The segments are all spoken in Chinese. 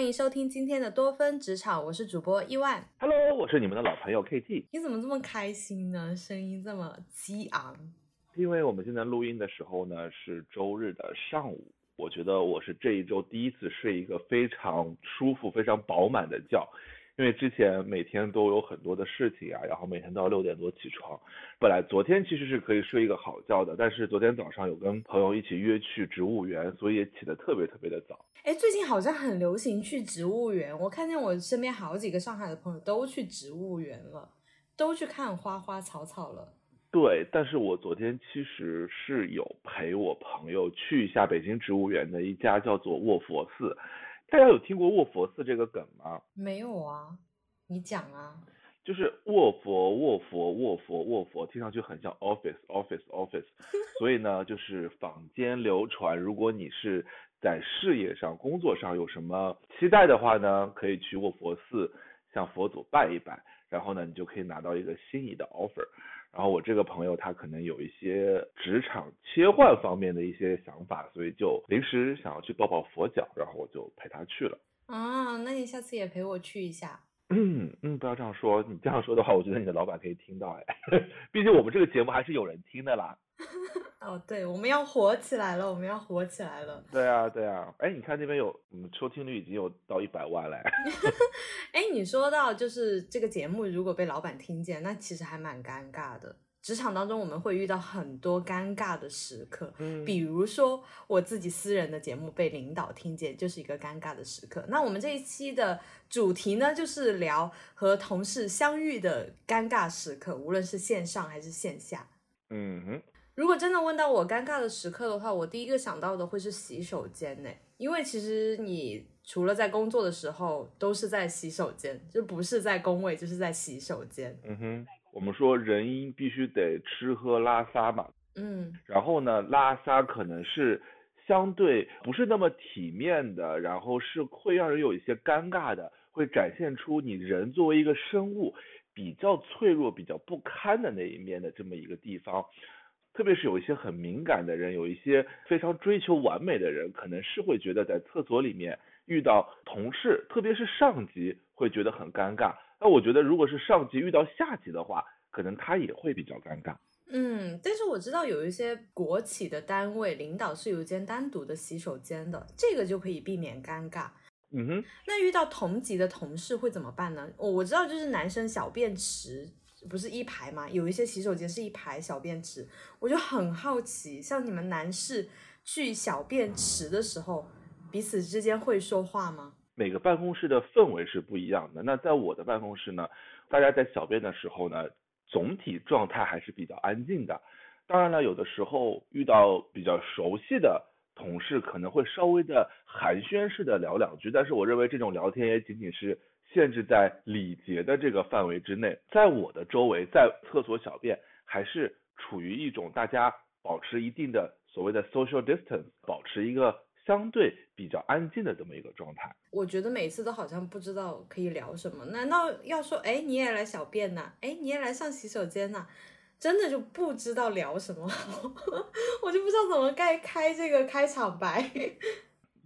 欢迎收听今天的多芬职场，我是主播伊万。Hello，我是你们的老朋友 KT。你怎么这么开心呢？声音这么激昂。因为我们现在录音的时候呢是周日的上午，我觉得我是这一周第一次睡一个非常舒服、非常饱满的觉。因为之前每天都有很多的事情啊，然后每天都要六点多起床。本来昨天其实是可以睡一个好觉的，但是昨天早上有跟朋友一起约去植物园，所以也起得特别特别的早。哎，最近好像很流行去植物园，我看见我身边好几个上海的朋友都去植物园了，都去看花花草草了。对，但是我昨天其实是有陪我朋友去一下北京植物园的一家叫做卧佛寺。大家有听过卧佛寺这个梗吗？没有啊，你讲啊。就是卧佛卧佛卧佛卧佛，听上去很像 office office office，所以呢，就是坊间流传，如果你是在事业上、工作上有什么期待的话呢，可以去卧佛寺向佛祖拜一拜，然后呢，你就可以拿到一个心仪的 offer。然后我这个朋友他可能有一些职场切换方面的一些想法，所以就临时想要去抱抱佛脚，然后我就陪他去了。啊，那你下次也陪我去一下。嗯嗯，不要这样说，你这样说的话，我觉得你的老板可以听到哎，毕竟我们这个节目还是有人听的啦。哦，对，我们要火起来了，我们要火起来了。对啊对啊，哎，你看那边有，我们，收听率已经有到一百万了。哎，你说到就是这个节目如果被老板听见，那其实还蛮尴尬的。职场当中我们会遇到很多尴尬的时刻，嗯比如说我自己私人的节目被领导听见，就是一个尴尬的时刻。那我们这一期的主题呢，就是聊和同事相遇的尴尬时刻，无论是线上还是线下。嗯哼，如果真的问到我尴尬的时刻的话，我第一个想到的会是洗手间呢，因为其实你除了在工作的时候，都是在洗手间，就不是在工位，就是在洗手间。嗯哼，我们说人因必须得吃喝拉撒嘛，嗯然后呢，拉撒可能是相对不是那么体面的，然后是会让人有一些尴尬的，会展现出你人作为一个生物比较脆弱、比较不堪的那一面的这么一个地方。特别是有一些很敏感的人，有一些非常追求完美的人，可能是会觉得在厕所里面遇到同事，特别是上级，会觉得很尴尬。那我觉得，如果是上级遇到下级的话，可能他也会比较尴尬。嗯，但是我知道有一些国企的单位领导是有一间单独的洗手间的，这个就可以避免尴尬。嗯哼，那遇到同级的同事会怎么办呢？我我知道就是男生小便池不是一排嘛，有一些洗手间是一排小便池，我就很好奇，像你们男士去小便池的时候，彼此之间会说话吗？每个办公室的氛围是不一样的。那在我的办公室呢，大家在小便的时候呢，总体状态还是比较安静的。当然了，有的时候遇到比较熟悉的同事，可能会稍微的寒暄式的聊两句，但是我认为这种聊天也仅仅是限制在礼节的这个范围之内。在我的周围，在厕所小便，还是处于一种大家保持一定的所谓的 social distance，保持一个相对比较安静的这么一个状态。我觉得每次都好像不知道可以聊什么，难道要说，哎，你也来小便呐？哎，你也来上洗手间呐？真的就不知道聊什么，我就不知道怎么该开这个开场白。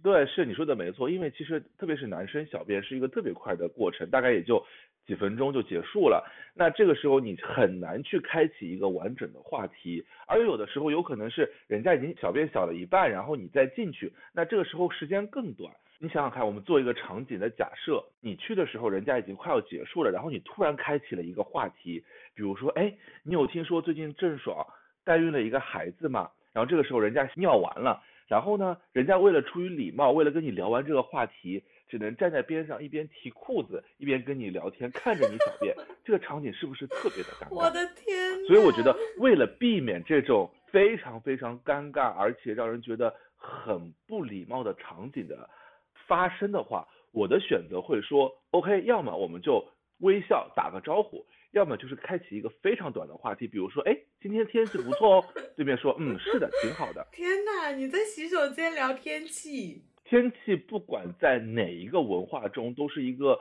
对，是你说的没错，因为其实特别是男生小便是一个特别快的过程，大概也就几分钟就结束了。那这个时候你很难去开启一个完整的话题，而有的时候有可能是人家已经小便小了一半，然后你再进去，那这个时候时间更短。你想想看，我们做一个场景的假设，你去的时候人家已经快要结束了，然后你突然开启了一个话题，比如说，哎，你有听说最近郑爽代孕了一个孩子吗？然后这个时候人家尿完了。然后呢，人家为了出于礼貌，为了跟你聊完这个话题，只能站在边上一边提裤子一边跟你聊天，看着你小便，这个场景是不是特别的尴尬？我的天！所以我觉得，为了避免这种非常非常尴尬，而且让人觉得很不礼貌的场景的发生的话，我的选择会说，OK，要么我们就微笑打个招呼，要么就是开启一个非常短的话题，比如说，哎，今天天气不错哦，对面说，嗯，是的，挺好的。天哪，你在洗手间聊天气？天气不管在哪一个文化中，都是一个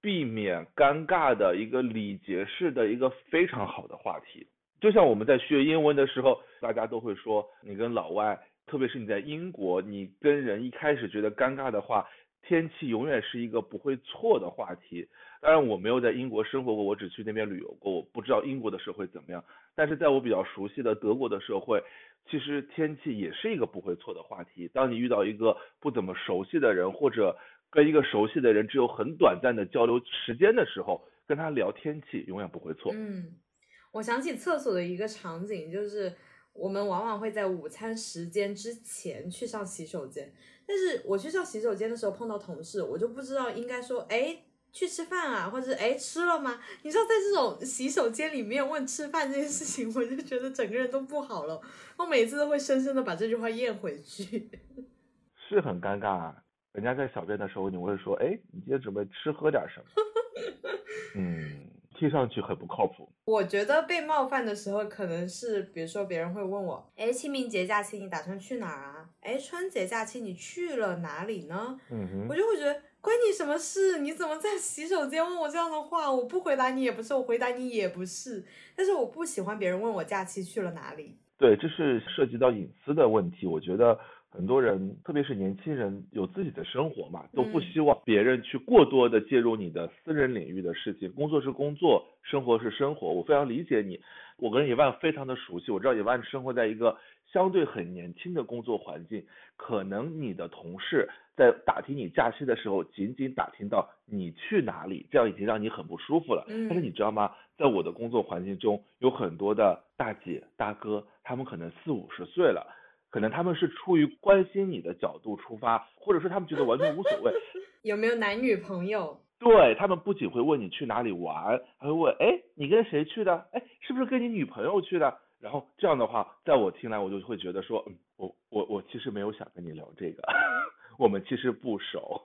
避免尴尬的一个礼节式的一个非常好的话题。就像我们在学英文的时候，大家都会说，你跟老外，特别是你在英国，你跟人一开始觉得尴尬的话，天气永远是一个不会错的话题。当然，我没有在英国生活过，我只去那边旅游过，我不知道英国的社会怎么样。但是在我比较熟悉的德国的社会，其实天气也是一个不会错的话题。当你遇到一个不怎么熟悉的人，或者跟一个熟悉的人只有很短暂的交流时间的时候，跟他聊天气永远不会错。嗯，我想起厕所的一个场景，就是我们往往会在午餐时间之前去上洗手间，但是我去上洗手间的时候碰到同事，我就不知道应该说，哎。去吃饭啊，或者哎吃了吗？你知道在这种洗手间里面问吃饭这件事情，我就觉得整个人都不好了。我每次都会深深的把这句话咽回去，是很尴尬。啊。人家在小便的时候，你会说，哎，你今天准备吃喝点什么？嗯，听上去很不靠谱。我觉得被冒犯的时候，可能是比如说别人会问我，哎，清明节假期你打算去哪儿啊？哎，春节假期你去了哪里呢？嗯哼，我就会觉得。关你什么事？你怎么在洗手间问我这样的话？我不回答你也不是，我回答你也不是。但是我不喜欢别人问我假期去了哪里。对，这是涉及到隐私的问题。我觉得很多人，特别是年轻人，有自己的生活嘛，都不希望别人去过多的介入你的私人领域的事情。工作是工作，生活是生活。我非常理解你。我跟野万非常的熟悉，我知道野万生活在一个相对很年轻的工作环境，可能你的同事。在打听你假期的时候，仅仅打听到你去哪里，这样已经让你很不舒服了。嗯。但是你知道吗？在我的工作环境中，有很多的大姐大哥，他们可能四五十岁了，可能他们是出于关心你的角度出发，或者说他们觉得完全无所谓。有没有男女朋友？对他们不仅会问你去哪里玩，还会问，哎，你跟谁去的？哎，是不是跟你女朋友去的？然后这样的话，在我听来，我就会觉得说，嗯，我我我其实没有想跟你聊这个。我们其实不熟，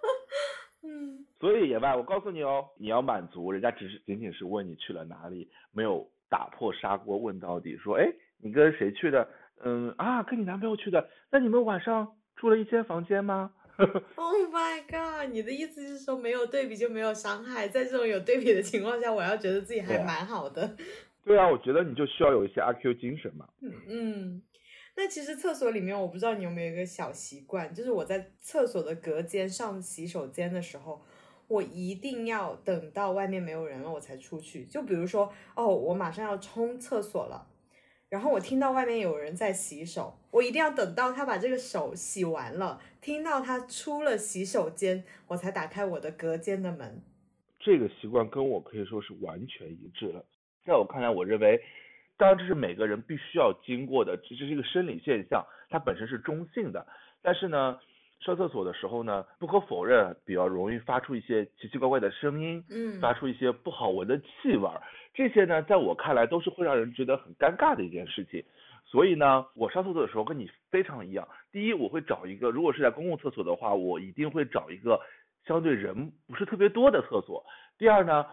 嗯，所以野外，我告诉你哦，你要满足人家，只是仅仅是问你去了哪里，没有打破砂锅问到底，说，哎，你跟谁去的？嗯啊，跟你男朋友去的。那你们晚上住了一间房间吗？Oh my god！你的意思是说没有对比就没有伤害，在这种有对比的情况下，我要觉得自己还蛮好的。对啊，我觉得你就需要有一些阿 Q 精神嘛。嗯嗯。那其实厕所里面，我不知道你有没有一个小习惯，就是我在厕所的隔间上洗手间的时候，我一定要等到外面没有人了，我才出去。就比如说，哦，我马上要冲厕所了，然后我听到外面有人在洗手，我一定要等到他把这个手洗完了，听到他出了洗手间，我才打开我的隔间的门。这个习惯跟我可以说是完全一致的。在我看来，我认为。当然，这是每个人必须要经过的，这是一个生理现象，它本身是中性的。但是呢，上厕所的时候呢，不可否认，比较容易发出一些奇奇怪怪的声音，嗯，发出一些不好闻的气味儿，这些呢，在我看来都是会让人觉得很尴尬的一件事情。所以呢，我上厕所的时候跟你非常一样。第一，我会找一个，如果是在公共厕所的话，我一定会找一个相对人不是特别多的厕所。第二呢。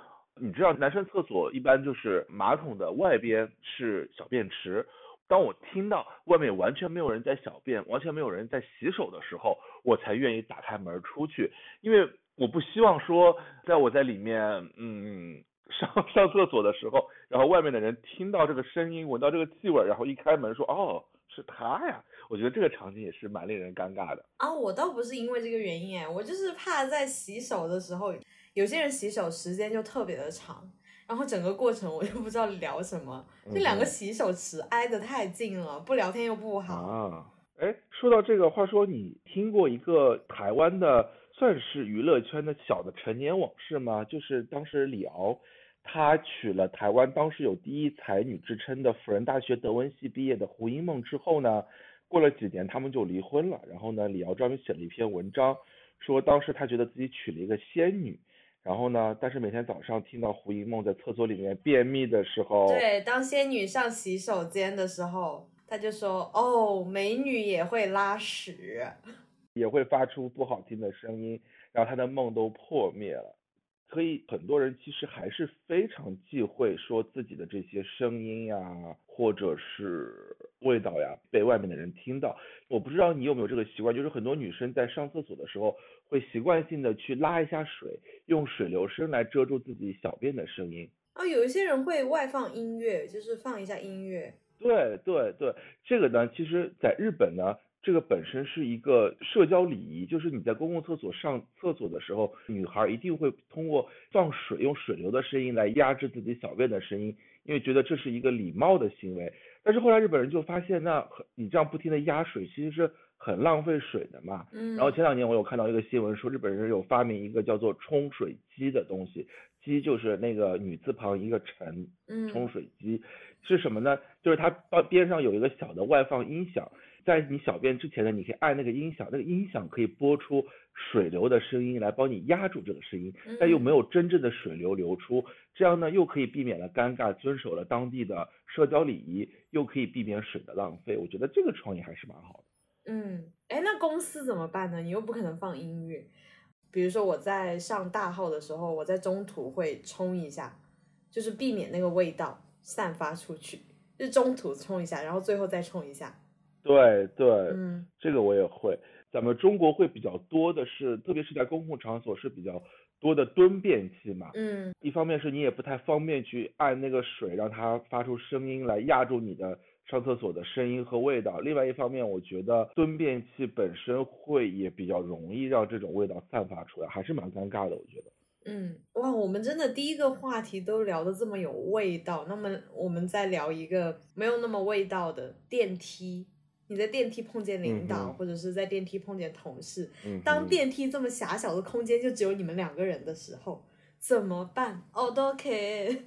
你知道男生厕所一般就是马桶的外边是小便池，当我听到外面完全没有人在小便，完全没有人在洗手的时候，我才愿意打开门出去，因为我不希望说在我在里面嗯上上厕所的时候，然后外面的人听到这个声音，闻到这个气味，然后一开门说哦是他呀，我觉得这个场景也是蛮令人尴尬的啊。我倒不是因为这个原因哎，我就是怕在洗手的时候。有些人洗手时间就特别的长，然后整个过程我就不知道聊什么，这两个洗手池挨得太近了，不聊天又不好啊。哎，说到这个，话说你听过一个台湾的算是娱乐圈的小的陈年往事吗？就是当时李敖他娶了台湾当时有第一才女之称的辅仁大学德文系毕业的胡因梦之后呢，过了几年他们就离婚了。然后呢，李敖专门写了一篇文章，说当时他觉得自己娶了一个仙女。然后呢？但是每天早上听到胡因梦在厕所里面便秘的时候，对，当仙女上洗手间的时候，他就说：“哦，美女也会拉屎，也会发出不好听的声音，然后他的梦都破灭了。”所以很多人其实还是非常忌讳说自己的这些声音呀，或者是味道呀被外面的人听到。我不知道你有没有这个习惯，就是很多女生在上厕所的时候会习惯性的去拉一下水，用水流声来遮住自己小便的声音。啊，有一些人会外放音乐，就是放一下音乐。对对对，这个呢，其实在日本呢这个本身是一个社交礼仪，就是你在公共厕所上厕所的时候，女孩一定会通过放水用水流的声音来压制自己小便的声音，因为觉得这是一个礼貌的行为。但是后来日本人就发现，那你这样不停的压水其实是很浪费水的嘛。嗯。然后前两年我有看到一个新闻说，日本人有发明一个叫做冲水机的东西，机就是那个女字旁一个陈，冲水机是什么呢？就是它边上有一个小的外放音响。在你小便之前呢，你可以按那个音响，那个音响可以播出水流的声音来帮你压住这个声音，但又没有真正的水流流出，这样呢又可以避免了尴尬，遵守了当地的社交礼仪，又可以避免水的浪费。我觉得这个创意还是蛮好的。嗯，哎，那公司怎么办呢？你又不可能放音乐，比如说我在上大号的时候，我在中途会冲一下，就是避免那个味道散发出去，就中途冲一下，然后最后再冲一下。对对，嗯，这个我也会。咱们中国会比较多的是，特别是在公共场所是比较多的蹲便器嘛。嗯。一方面是你也不太方便去按那个水，让它发出声音来压住你的上厕所的声音和味道。另外一方面，我觉得蹲便器本身会也比较容易让这种味道散发出来，还是蛮尴尬的，我觉得。嗯，哇，我们真的第一个话题都聊得这么有味道，那么我们再聊一个没有那么味道的电梯。你在电梯碰见领导，或者是在电梯碰见同事，当电梯这么狭小的空间就只有你们两个人的时候，怎么办？哦，都 OK。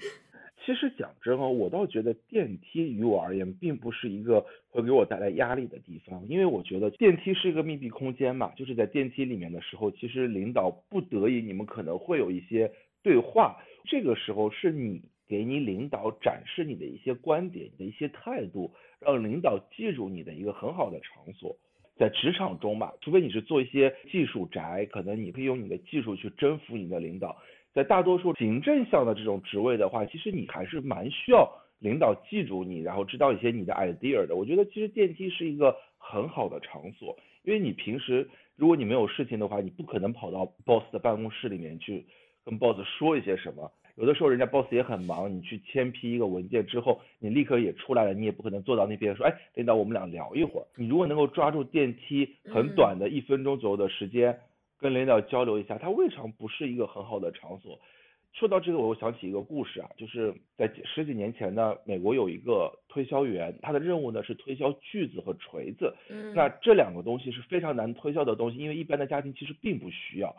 其实讲真哦，我倒觉得电梯于我而言并不是一个会给我带来压力的地方，因为我觉得电梯是一个密闭空间嘛，就是在电梯里面的时候，其实领导不得已，你们可能会有一些对话，这个时候是你给你领导展示你的一些观点、你的一些态度。让领导记住你的一个很好的场所，在职场中吧，除非你是做一些技术宅，可能你可以用你的技术去征服你的领导。在大多数行政项的这种职位的话，其实你还是蛮需要领导记住你，然后知道一些你的 idea 的。我觉得其实电梯是一个很好的场所，因为你平时如果你没有事情的话，你不可能跑到 boss 的办公室里面去跟 boss 说一些什么。有的时候人家 boss 也很忙，你去签批一个文件之后，你立刻也出来了，你也不可能坐到那边说，哎，领导，我们俩聊一会儿。你如果能够抓住电梯很短的一分钟左右的时间，跟领导交流一下，它未尝不是一个很好的场所。说到这个，我又想起一个故事啊，就是在十几年前呢，美国有一个推销员，他的任务呢是推销锯子和锤子。嗯。那这两个东西是非常难推销的东西，因为一般的家庭其实并不需要。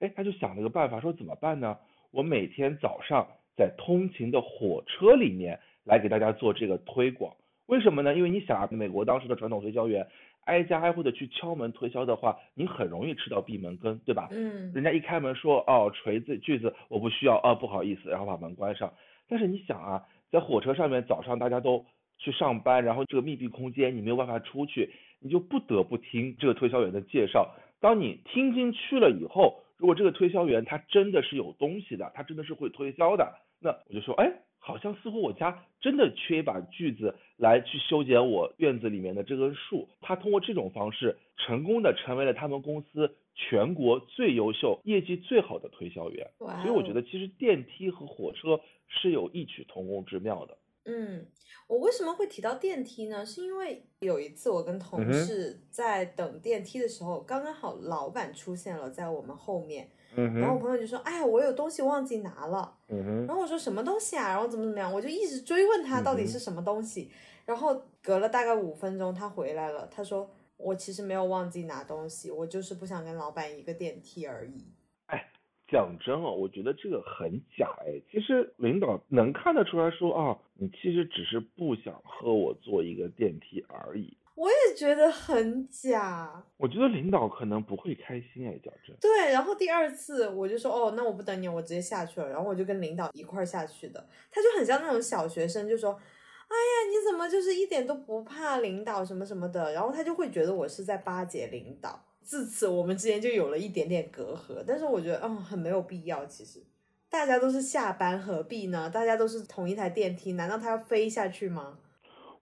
哎，他就想了个办法，说怎么办呢？我每天早上在通勤的火车里面来给大家做这个推广，为什么呢？因为你想啊，美国当时的传统推销员挨家挨户的去敲门推销的话，你很容易吃到闭门羹，对吧？嗯。人家一开门说哦锤子锯子我不需要哦不好意思，然后把门关上。但是你想啊，在火车上面早上大家都去上班，然后这个密闭空间你没有办法出去，你就不得不听这个推销员的介绍。当你听进去了以后。如果这个推销员他真的是有东西的，他真的是会推销的，那我就说，哎，好像似乎我家真的缺一把锯子来去修剪我院子里面的这根树。他通过这种方式成功的成为了他们公司全国最优秀、业绩最好的推销员。所以我觉得其实电梯和火车是有异曲同工之妙的。嗯，我为什么会提到电梯呢？是因为有一次我跟同事在等电梯的时候，刚刚好老板出现了在我们后面，然后我朋友就说：“哎呀，我有东西忘记拿了。”嗯然后我说：“什么东西啊？”然后怎么怎么样，我就一直追问他到底是什么东西。然后隔了大概五分钟，他回来了，他说：“我其实没有忘记拿东西，我就是不想跟老板一个电梯而已。”哎讲真哦，我觉得这个很假哎。其实领导能看得出来说啊，你其实只是不想和我坐一个电梯而已。我也觉得很假。我觉得领导可能不会开心哎，讲真。对，然后第二次我就说哦，那我不等你，我直接下去了。然后我就跟领导一块下去的。他就很像那种小学生，就说，哎呀，你怎么就是一点都不怕领导什么什么的？然后他就会觉得我是在巴结领导。自此，我们之间就有了一点点隔阂。但是我觉得，嗯，很没有必要。其实，大家都是下班，何必呢？大家都是同一台电梯，难道他要飞下去吗？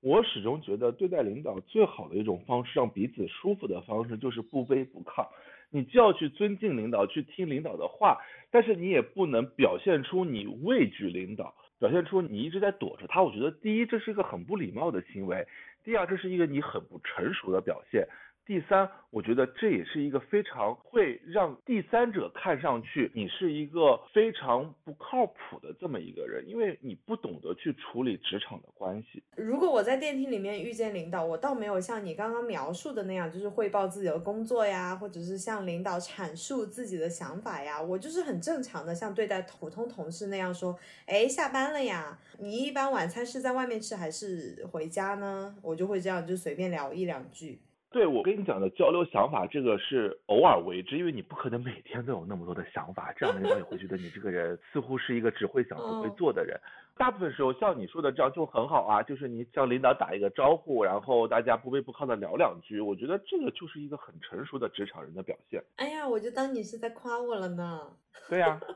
我始终觉得，对待领导最好的一种方式，让彼此舒服的方式，就是不卑不亢。你就要去尊敬领导，去听领导的话，但是你也不能表现出你畏惧领导，表现出你一直在躲着他。我觉得，第一，这是一个很不礼貌的行为；第二，这是一个你很不成熟的表现。第三，我觉得这也是一个非常会让第三者看上去你是一个非常不靠谱的这么一个人，因为你不懂得去处理职场的关系。如果我在电梯里面遇见领导，我倒没有像你刚刚描述的那样，就是汇报自己的工作呀，或者是向领导阐述自己的想法呀，我就是很正常的，像对待普通同事那样说，哎，下班了呀，你一般晚餐是在外面吃还是回家呢？我就会这样就随便聊一两句。对我跟你讲的交流想法，这个是偶尔为之，因为你不可能每天都有那么多的想法，这样领导也会觉得你这个人似乎是一个只会想不会做的人。大部分时候像你说的这样就很好啊，就是你向领导打一个招呼，然后大家不卑不亢的聊两句，我觉得这个就是一个很成熟的职场人的表现。哎呀，我就当你是在夸我了呢。对呀。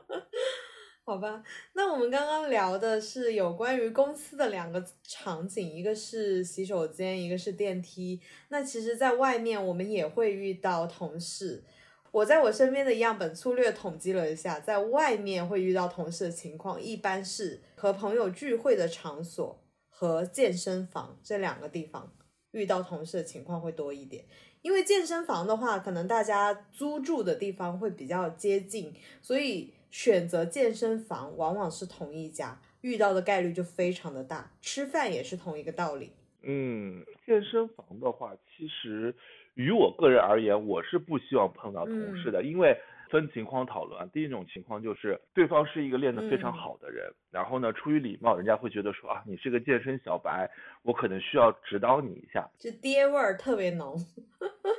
好吧，那我们刚刚聊的是有关于公司的两个场景，一个是洗手间，一个是电梯。那其实，在外面我们也会遇到同事。我在我身边的样本粗略统计了一下，在外面会遇到同事的情况，一般是和朋友聚会的场所和健身房这两个地方遇到同事的情况会多一点。因为健身房的话，可能大家租住的地方会比较接近，所以。选择健身房往往是同一家，遇到的概率就非常的大。吃饭也是同一个道理。嗯，健身房的话，其实于我个人而言，我是不希望碰到同事的，因为分情况讨论。第一种情况就是对方是一个练得非常好的人，然后呢，出于礼貌，人家会觉得说啊，你是个健身小白，我可能需要指导你一下，就爹味儿特别浓。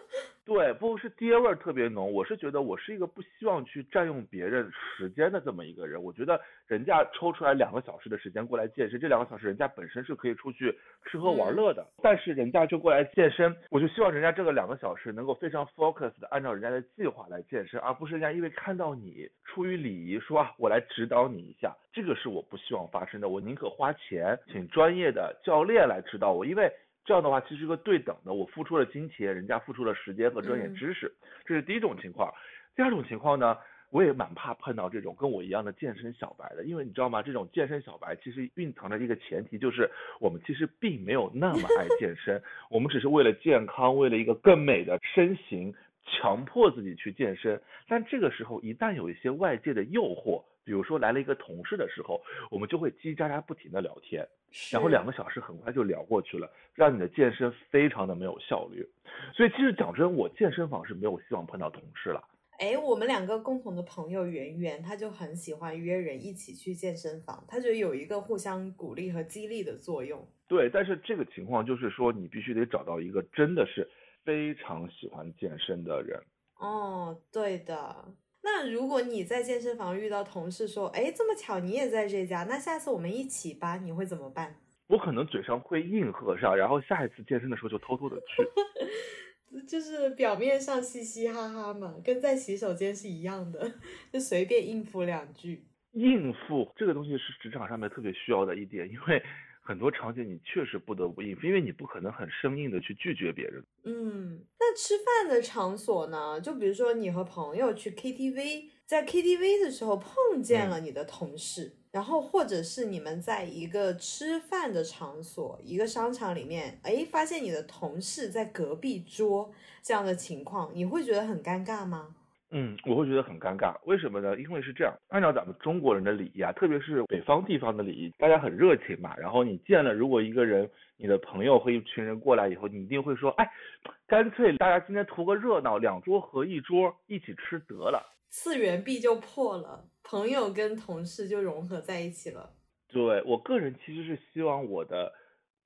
对，不是爹味儿特别浓。我是觉得我是一个不希望去占用别人时间的这么一个人。我觉得人家抽出来两个小时的时间过来健身，这两个小时人家本身是可以出去吃喝玩乐的，但是人家就过来健身，我就希望人家这个两个小时能够非常 focus 的按照人家的计划来健身，而不是人家因为看到你出于礼仪说啊我来指导你一下，这个是我不希望发生的。我宁可花钱请专业的教练来指导我，因为。这样的话其实是个对等的，我付出了金钱，人家付出了时间和专业知识，这是第一种情况。第二种情况呢，我也蛮怕碰到这种跟我一样的健身小白的，因为你知道吗？这种健身小白其实蕴藏着一个前提，就是我们其实并没有那么爱健身，我们只是为了健康，为了一个更美的身形，强迫自己去健身。但这个时候一旦有一些外界的诱惑，比如说来了一个同事的时候，我们就会叽叽喳喳不停的聊天。然后两个小时很快就聊过去了，让你的健身非常的没有效率。所以其实讲真，我健身房是没有希望碰到同事了。哎，我们两个共同的朋友圆圆，他就很喜欢约人一起去健身房，他觉得有一个互相鼓励和激励的作用。对，但是这个情况就是说，你必须得找到一个真的是非常喜欢健身的人。哦，对的。那如果你在健身房遇到同事说，哎，这么巧你也在这家，那下次我们一起吧，你会怎么办？我可能嘴上会应和上，然后下一次健身的时候就偷偷的去，就是表面上嘻嘻哈哈嘛，跟在洗手间是一样的，就随便应付两句。应付这个东西是职场上面特别需要的一点，因为。很多场景你确实不得不应付，因为你不可能很生硬的去拒绝别人。嗯，那吃饭的场所呢？就比如说你和朋友去 KTV，在 KTV 的时候碰见了你的同事，然后或者是你们在一个吃饭的场所，一个商场里面，哎，发现你的同事在隔壁桌这样的情况，你会觉得很尴尬吗？嗯，我会觉得很尴尬，为什么呢？因为是这样，按照咱们中国人的礼仪啊，特别是北方地方的礼仪，大家很热情嘛。然后你见了，如果一个人，你的朋友和一群人过来以后，你一定会说，哎，干脆大家今天图个热闹，两桌合一桌，一起吃得了，次元壁就破了，朋友跟同事就融合在一起了。对我个人其实是希望我的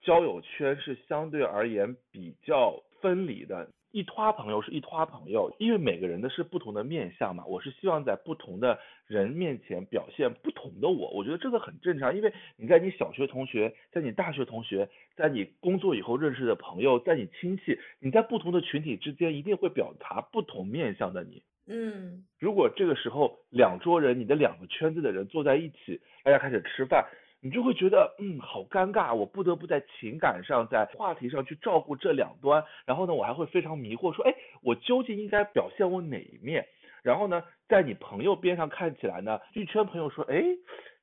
交友圈是相对而言比较分离的。一拖朋友是一拖朋友，因为每个人的是不同的面相嘛。我是希望在不同的人面前表现不同的我，我觉得这个很正常。因为你在你小学同学，在你大学同学，在你工作以后认识的朋友，在你亲戚，你在不同的群体之间一定会表达不同面相的你。嗯，如果这个时候两桌人，你的两个圈子的人坐在一起，大家开始吃饭。你就会觉得，嗯，好尴尬，我不得不在情感上，在话题上去照顾这两端，然后呢，我还会非常迷惑，说，哎，我究竟应该表现我哪一面？然后呢，在你朋友边上看起来呢，一圈朋友说，哎，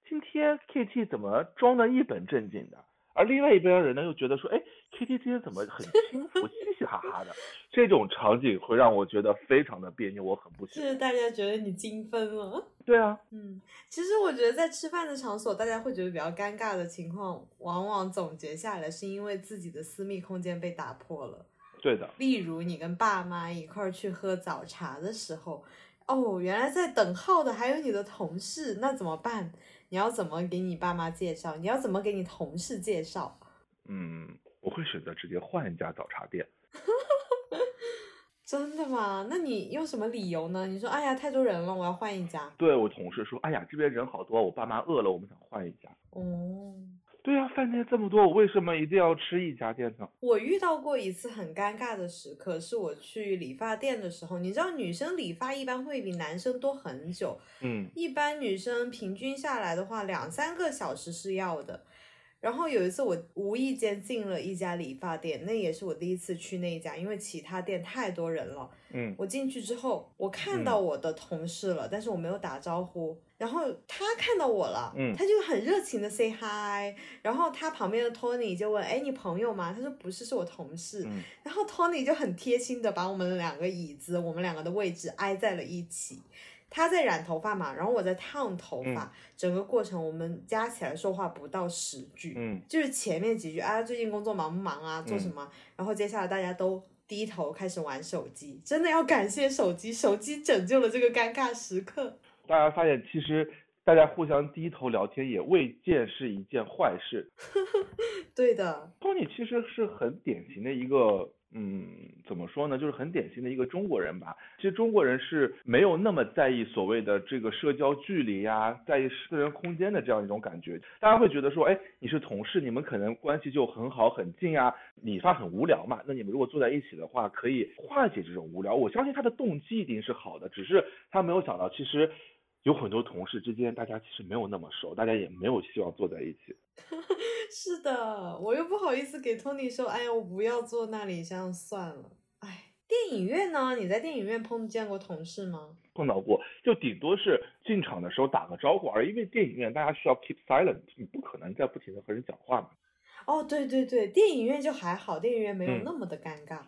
今天 KT 怎么装的一本正经的？而另外一边的人呢又觉得说，哎，K T 今天怎么很 轻浮、嘻嘻哈哈的？这种场景会让我觉得非常的别扭，我很不喜欢。是大家觉得你精分了。对啊，嗯，其实我觉得在吃饭的场所，大家会觉得比较尴尬的情况，往往总结下来是因为自己的私密空间被打破了。对的，例如你跟爸妈一块儿去喝早茶的时候，哦，原来在等号的还有你的同事，那怎么办？你要怎么给你爸妈介绍？你要怎么给你同事介绍？嗯，我会选择直接换一家早茶店。真的吗？那你用什么理由呢？你说，哎呀，太多人了，我要换一家。对我同事说，哎呀，这边人好多，我爸妈饿了，我们想换一家。哦，对呀、饭店这么多，我为什么一定要吃一家店呢？我遇到过一次很尴尬的时刻，是我去理发店的时候，你知道女生理发一般会比男生多很久，嗯一般女生平均下来的话，两三个小时是要的。然后有一次我无意间进了一家理发店，那也是我第一次去那一家，因为其他店太多人了。嗯我进去之后，我看到我的同事了，但是我没有打招呼。然后他看到我了，嗯他就很热情的 say hi。然后他旁边的 Tony 就问：“哎，你朋友吗？”他说：“不是，是我同事。嗯然后 Tony 就很贴心的把我们两个椅子，我们两个的位置挨在了一起。他在染头发嘛，然后我在烫头发，整个过程我们加起来说话不到十句，嗯就是前面几句啊，最近工作忙不忙啊，做什么？然后接下来大家都低头开始玩手机，真的要感谢手机，手机拯救了这个尴尬时刻。大家发现其实大家互相低头聊天也未见是一件坏事。对的，Tony 其实是很典型的一个，嗯，怎么说呢，就是很典型的一个中国人吧。其实中国人是没有那么在意所谓的这个社交距离呀、在意私人空间的这样一种感觉。大家会觉得说，哎，你是同事，你们可能关系就很好很近啊，理发很无聊嘛，那你们如果坐在一起的话，可以化解这种无聊。我相信他的动机一定是好的，只是他没有想到，其实有很多同事之间，大家其实没有那么熟，大家也没有希望坐在一起。是的，我又不好意思给 Tony 说，哎呀，我不要坐那里，这样算了。哎，电影院呢？你在电影院碰见过同事吗？碰到过，就顶多是进场的时候打个招呼而已。因为电影院大家需要 keep silent，你不可能在不停的和人讲话嘛。哦，对对对，电影院就还好，电影院没有嗯那么的尴尬。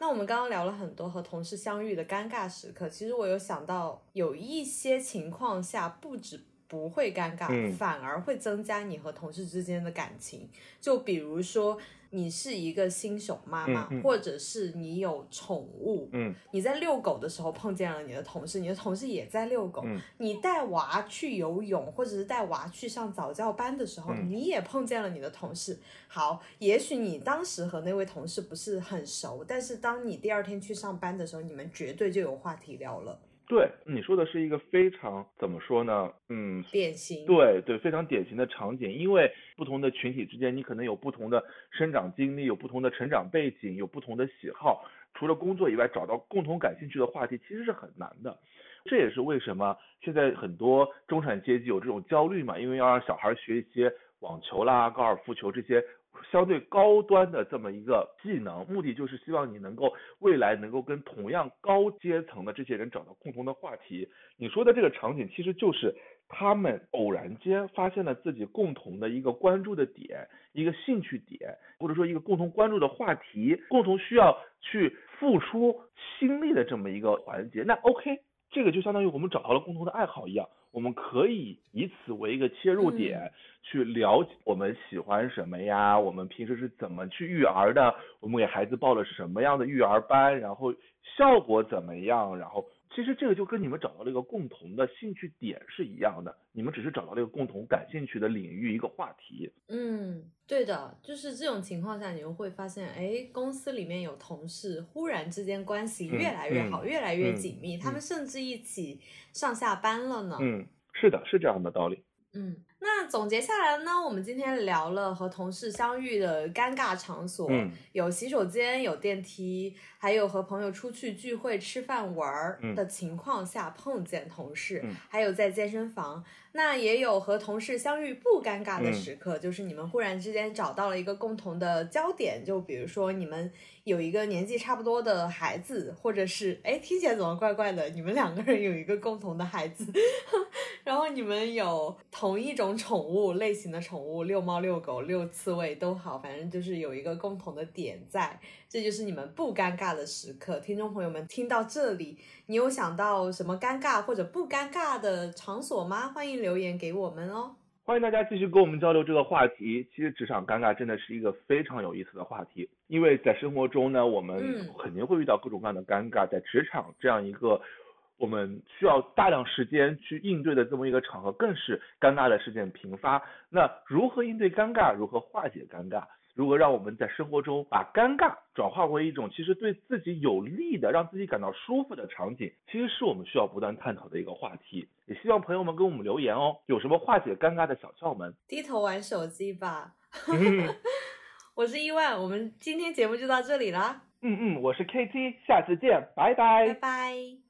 那我们刚刚聊了很多和同事相遇的尴尬时刻，其实我有想到，有一些情况下不止不会尴尬，嗯反而会增加你和同事之间的感情。就比如说，你是一个新手妈妈，嗯嗯或者是你有宠物，嗯你在遛狗的时候碰见了你的同事，你的同事也在遛狗。嗯你带娃去游泳，或者是带娃去上早教班的时候，嗯你也碰见了你的同事。好，也许你当时和那位同事不是很熟，但是当你第二天去上班的时候，你们绝对就有话题聊了。对，你说的是一个非常怎么说呢？嗯，典型。对对，非常典型的场景。因为不同的群体之间，你可能有不同的生长经历，有不同的成长背景，有不同的喜好。除了工作以外，找到共同感兴趣的话题其实是很难的。这也是为什么现在很多中产阶级有这种焦虑嘛，因为要让小孩学一些网球啦、高尔夫球这些相对高端的这么一个技能，目的就是希望你能够未来能够跟同样高阶层的这些人找到共同的话题。你说的这个场景其实就是他们偶然间发现了自己共同的一个关注的点，一个兴趣点，或者说一个共同关注的话题，共同需要去付出心力的这么一个环节。那 OK，这个就相当于我们找到了共同的爱好一样，我们可以以此为一个切入点，去了解我们喜欢什么呀，我们平时是怎么去育儿的，我们给孩子报了什么样的育儿班，然后效果怎么样，然后。其实这个就跟你们找到了一个共同的兴趣点是一样的，你们只是找到了一个共同感兴趣的领域一个话题。嗯，对的，就是这种情况下，你就会发现，哎，公司里面有同事，忽然之间关系越嗯来越好，嗯越来越嗯紧密，他们嗯甚至一起上下班了呢。嗯，是的，是这样的道理。嗯，那总结下来呢，我们今天聊了和同事相遇的尴尬场所，嗯有洗手间，有电梯，还有和朋友出去聚会、吃饭、玩儿嗯的情况下碰见同事，嗯还有在健身房。那也有和同事相遇不尴尬的嗯时刻，就是你们忽然之间找到了一个共同的焦点，就比如说你们有一个年纪差不多的孩子，或者是哎听起来怎么怪怪的？你们两个人有一个共同的孩子，然后你们有同一种种宠物类型的宠物，遛猫、遛狗、遛刺猬都好，反正就是有一个共同的点在，这就是你们不尴尬的时刻。听众朋友们听到这里，你有想到什么尴尬或者不尴尬的场所吗？欢迎留言给我们哦。欢迎大家继续跟我们交流这个话题。其实职场尴尬真的是一个非常有意思的话题，因为在生活中呢，我们肯定会遇到各种各样的尴尬，在职场这样一个。我们需要大量时间去应对的这么一个场合，更是尴尬的事件频发。那如何应对尴尬？如何化解尴尬？如何让我们在生活中把尴尬转化为一种其实对自己有利的、让自己感到舒服的场景？其实是我们需要不断探讨的一个话题。也希望朋友们给我们留言哦，有什么化解尴尬的小窍门？低头玩手机吧。我是伊万，我们今天节目就到这里啦。嗯嗯，我是 KT，下次见，拜拜。拜拜。